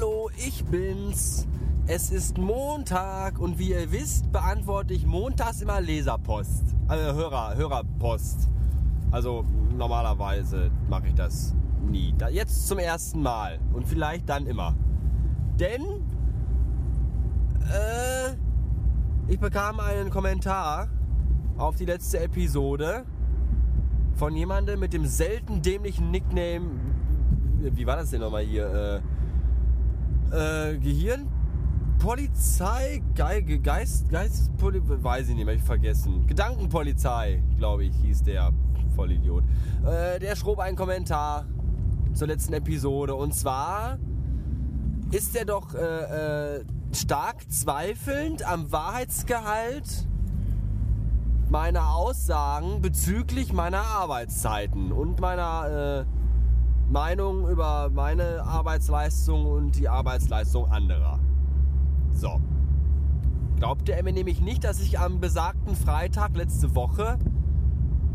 Hallo, ich bin's. Es ist Montag und wie ihr wisst, beantworte ich montags immer Leserpost. Also Hörer, Hörerpost. Also normalerweise mache ich das nie. Jetzt zum ersten Mal und vielleicht dann immer. Denn äh, ich bekam einen Kommentar auf die letzte Episode von jemandem mit dem selten dämlichen Nickname. Wie war das denn nochmal hier? Äh, Gehirn? Polizei, Ge Geist, Geistespolizei, weiß ich nicht mehr, ich vergessen. Gedankenpolizei, glaube ich, hieß der Vollidiot. Äh, der schrob einen Kommentar zur letzten Episode und zwar ist er doch äh, äh, stark zweifelnd am Wahrheitsgehalt meiner Aussagen bezüglich meiner Arbeitszeiten und meiner äh, Meinung über meine Arbeitsleistung und die Arbeitsleistung anderer. So. Glaubte er mir nämlich nicht, dass ich am besagten Freitag letzte Woche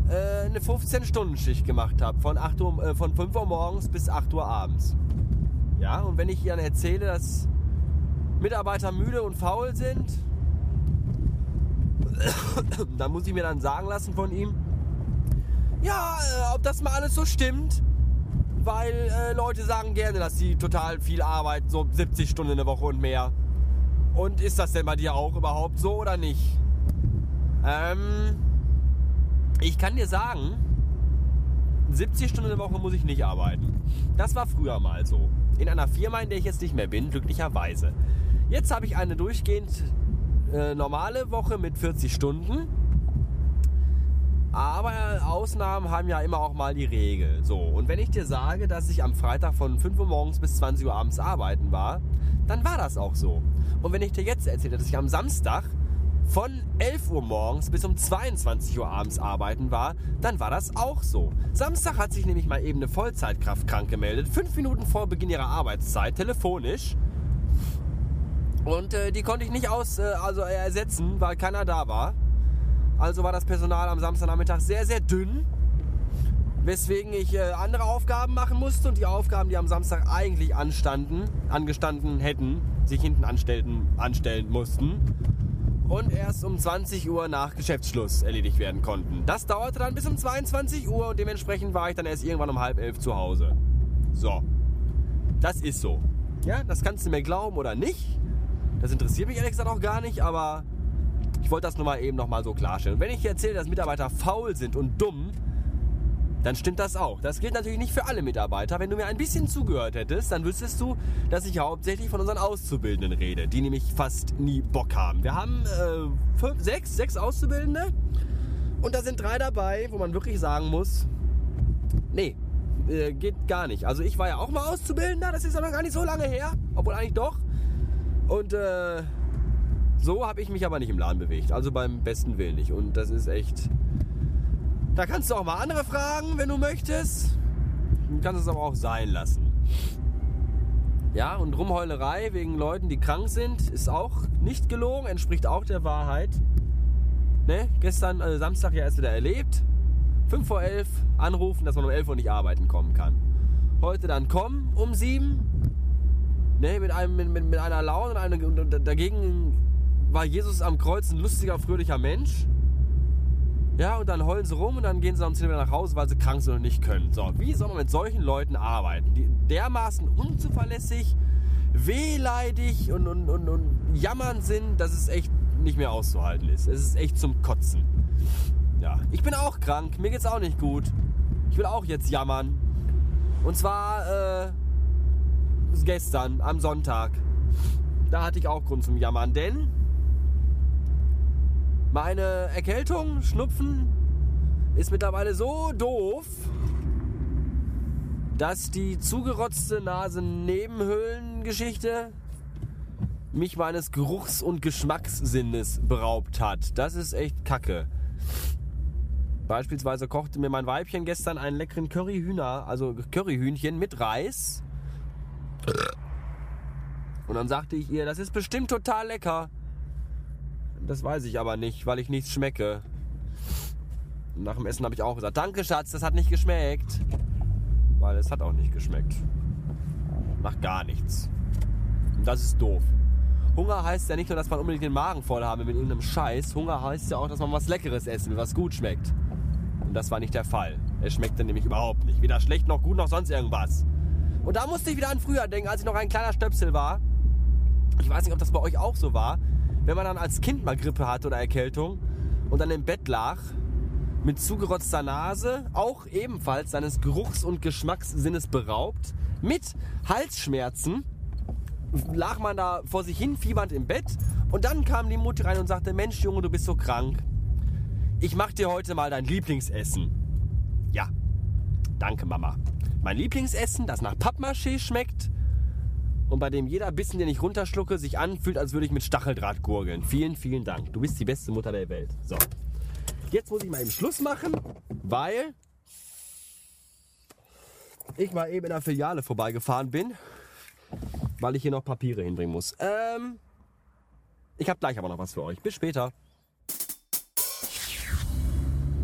äh, eine 15-Stunden-Schicht gemacht habe. Von, äh, von 5 Uhr morgens bis 8 Uhr abends. Ja, und wenn ich dann erzähle, dass Mitarbeiter müde und faul sind, dann muss ich mir dann sagen lassen von ihm, ja, äh, ob das mal alles so stimmt, weil äh, Leute sagen gerne, dass sie total viel arbeiten, so 70 Stunden in der Woche und mehr. Und ist das denn bei dir auch überhaupt so oder nicht? Ähm, ich kann dir sagen, 70 Stunden in der Woche muss ich nicht arbeiten. Das war früher mal so. In einer Firma, in der ich jetzt nicht mehr bin, glücklicherweise. Jetzt habe ich eine durchgehend äh, normale Woche mit 40 Stunden. Aber Ausnahmen haben ja immer auch mal die Regel. So, und wenn ich dir sage, dass ich am Freitag von 5 Uhr morgens bis 20 Uhr abends arbeiten war, dann war das auch so. Und wenn ich dir jetzt erzähle, dass ich am Samstag von 11 Uhr morgens bis um 22 Uhr abends arbeiten war, dann war das auch so. Samstag hat sich nämlich mal eben eine Vollzeitkraft krank gemeldet, fünf Minuten vor Beginn ihrer Arbeitszeit, telefonisch. Und äh, die konnte ich nicht aus, äh, also äh, ersetzen, weil keiner da war. Also war das Personal am Samstagnachmittag sehr, sehr dünn. Weswegen ich äh, andere Aufgaben machen musste und die Aufgaben, die am Samstag eigentlich anstanden, angestanden hätten, sich hinten anstellten, anstellen mussten und erst um 20 Uhr nach Geschäftsschluss erledigt werden konnten. Das dauerte dann bis um 22 Uhr und dementsprechend war ich dann erst irgendwann um halb elf zu Hause. So, das ist so. Ja, das kannst du mir glauben oder nicht. Das interessiert mich ehrlich gesagt auch gar nicht, aber ich wollte das nur mal eben nochmal so klarstellen. Wenn ich erzähle, dass Mitarbeiter faul sind und dumm, dann stimmt das auch. Das gilt natürlich nicht für alle Mitarbeiter. Wenn du mir ein bisschen zugehört hättest, dann wüsstest du, dass ich hauptsächlich von unseren Auszubildenden rede, die nämlich fast nie Bock haben. Wir haben äh, fünf, sechs, sechs Auszubildende und da sind drei dabei, wo man wirklich sagen muss, nee, äh, geht gar nicht. Also ich war ja auch mal Auszubildender, das ist ja noch gar nicht so lange her, obwohl eigentlich doch. Und äh, so habe ich mich aber nicht im Laden bewegt. Also beim besten Willen nicht. Und das ist echt. Da kannst du auch mal andere fragen, wenn du möchtest. Du kannst es aber auch sein lassen. Ja, und Rumheulerei wegen Leuten, die krank sind, ist auch nicht gelogen, entspricht auch der Wahrheit. Ne? Gestern, also Samstag ja erst wieder erlebt. 5 vor 11 anrufen, dass man um 11 Uhr nicht arbeiten kommen kann. Heute dann kommen um 7 Ne, mit, einem, mit, mit, einer Laune und, eine, und dagegen war Jesus am Kreuz ein lustiger, fröhlicher Mensch. Ja, und dann heulen sie rum und dann gehen sie am 10 wieder nach Hause, weil sie krank sind und nicht können. So, wie soll man mit solchen Leuten arbeiten? Die dermaßen unzuverlässig, wehleidig und, und, und, und jammern sind, dass es echt nicht mehr auszuhalten ist. Es ist echt zum Kotzen. Ja, ich bin auch krank, mir geht's auch nicht gut. Ich will auch jetzt jammern. Und zwar, äh, gestern am Sonntag. Da hatte ich auch Grund zum Jammern, denn meine Erkältung, Schnupfen ist mittlerweile so doof, dass die zugerotzte Nasennebenhöhlengeschichte mich meines Geruchs- und Geschmackssinnes beraubt hat. Das ist echt kacke. Beispielsweise kochte mir mein Weibchen gestern einen leckeren Curryhühner, also Curryhühnchen mit Reis und dann sagte ich ihr, das ist bestimmt total lecker. Das weiß ich aber nicht, weil ich nichts schmecke. Nach dem Essen habe ich auch gesagt, danke Schatz, das hat nicht geschmeckt. Weil es hat auch nicht geschmeckt. macht gar nichts. Und das ist doof. Hunger heißt ja nicht nur, dass man unbedingt den Magen voll haben mit irgendeinem Scheiß. Hunger heißt ja auch, dass man was Leckeres essen will, was gut schmeckt. Und das war nicht der Fall. Es schmeckte nämlich überhaupt nicht. Weder schlecht noch gut noch sonst irgendwas. Und da musste ich wieder an früher denken, als ich noch ein kleiner Stöpsel war. Ich weiß nicht, ob das bei euch auch so war. Wenn man dann als Kind mal Grippe hatte oder Erkältung und dann im Bett lag, mit zugerotzter Nase, auch ebenfalls seines Geruchs- und Geschmackssinnes beraubt, mit Halsschmerzen lag man da vor sich hin fiebernd im Bett und dann kam die Mutter rein und sagte, Mensch Junge, du bist so krank. Ich mach dir heute mal dein Lieblingsessen. Ja, danke Mama. Mein Lieblingsessen, das nach Pappmaché schmeckt und bei dem jeder Bissen, den ich runterschlucke, sich anfühlt, als würde ich mit Stacheldraht gurgeln. Vielen, vielen Dank. Du bist die beste Mutter der Welt. So. Jetzt muss ich mal eben Schluss machen, weil ich mal eben in der Filiale vorbeigefahren bin weil ich hier noch Papiere hinbringen muss. Ähm, ich habe gleich aber noch was für euch. Bis später.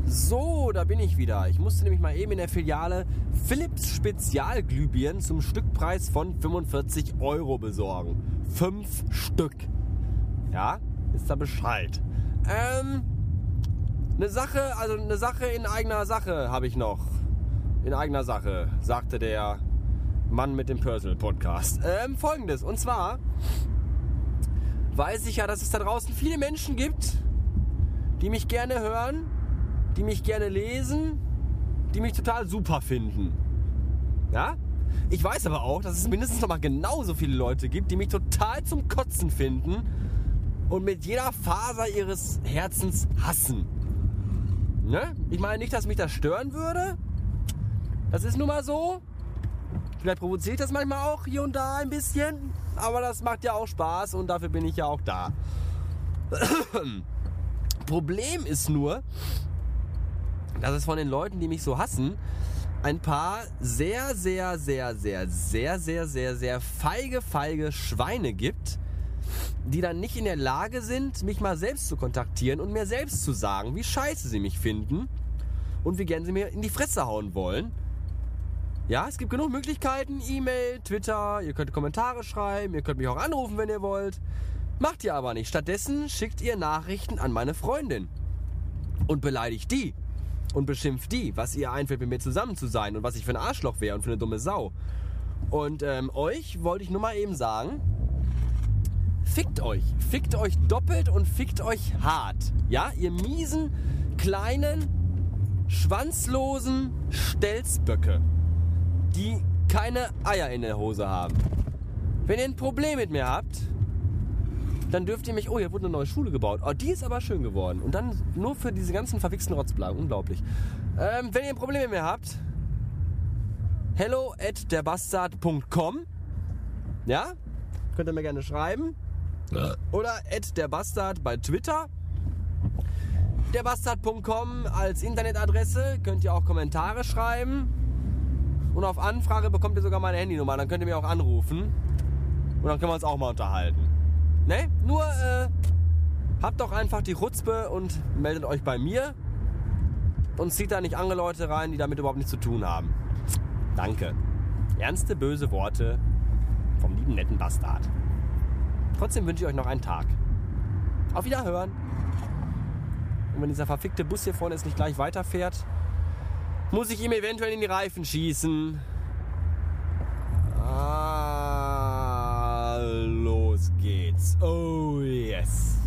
So, da bin ich wieder. Ich musste nämlich mal eben in der Filiale Philips Spezialglühbirnen zum Stückpreis von 45 Euro besorgen. Fünf Stück. Ja, ist da Bescheid. Ähm, eine Sache, also eine Sache in eigener Sache habe ich noch. In eigener Sache, sagte der Mann mit dem Personal Podcast. Ähm, Folgendes, und zwar weiß ich ja, dass es da draußen viele Menschen gibt, die mich gerne hören, die mich gerne lesen, die mich total super finden. Ja? Ich weiß aber auch, dass es mindestens noch mal genauso viele Leute gibt, die mich total zum Kotzen finden und mit jeder Faser ihres Herzens hassen. Ne? Ich meine nicht, dass mich das stören würde. Das ist nun mal so. Vielleicht provoziert das manchmal auch hier und da ein bisschen, aber das macht ja auch Spaß und dafür bin ich ja auch da. Problem ist nur, dass es von den Leuten, die mich so hassen, ein paar sehr, sehr, sehr, sehr, sehr, sehr, sehr, sehr feige, feige Schweine gibt, die dann nicht in der Lage sind, mich mal selbst zu kontaktieren und mir selbst zu sagen, wie scheiße sie mich finden und wie gern sie mir in die Fresse hauen wollen ja, es gibt genug Möglichkeiten. E-Mail, Twitter, ihr könnt Kommentare schreiben, ihr könnt mich auch anrufen, wenn ihr wollt. Macht ihr aber nicht. Stattdessen schickt ihr Nachrichten an meine Freundin. Und beleidigt die. Und beschimpft die, was ihr einfällt, mit mir zusammen zu sein und was ich für ein Arschloch wäre und für eine dumme Sau. Und ähm, euch wollte ich nur mal eben sagen, fickt euch. Fickt euch doppelt und fickt euch hart. Ja, ihr miesen, kleinen, schwanzlosen Stelzböcke die keine Eier in der Hose haben. Wenn ihr ein Problem mit mir habt, dann dürft ihr mich, oh, hier wurde eine neue Schule gebaut. Oh, die ist aber schön geworden. Und dann nur für diese ganzen verwichsten Rotzblagen. Unglaublich. Ähm, wenn ihr ein Problem mit mir habt, hello at derbastard.com. Ja? Könnt ihr mir gerne schreiben. Ja. Oder at derbastard bei Twitter. Derbastard.com als Internetadresse. Könnt ihr auch Kommentare schreiben. Und auf Anfrage bekommt ihr sogar meine Handynummer. Dann könnt ihr mir auch anrufen. Und dann können wir uns auch mal unterhalten. Ne? Nur äh, habt doch einfach die Chutzpe und meldet euch bei mir. Und zieht da nicht andere Leute rein, die damit überhaupt nichts zu tun haben. Danke. Ernste, böse Worte vom lieben netten Bastard. Trotzdem wünsche ich euch noch einen Tag. Auf Wiederhören. Und wenn dieser verfickte Bus hier vorne jetzt nicht gleich weiterfährt, muss ich ihm eventuell in die Reifen schießen. Geht's. Oh yes.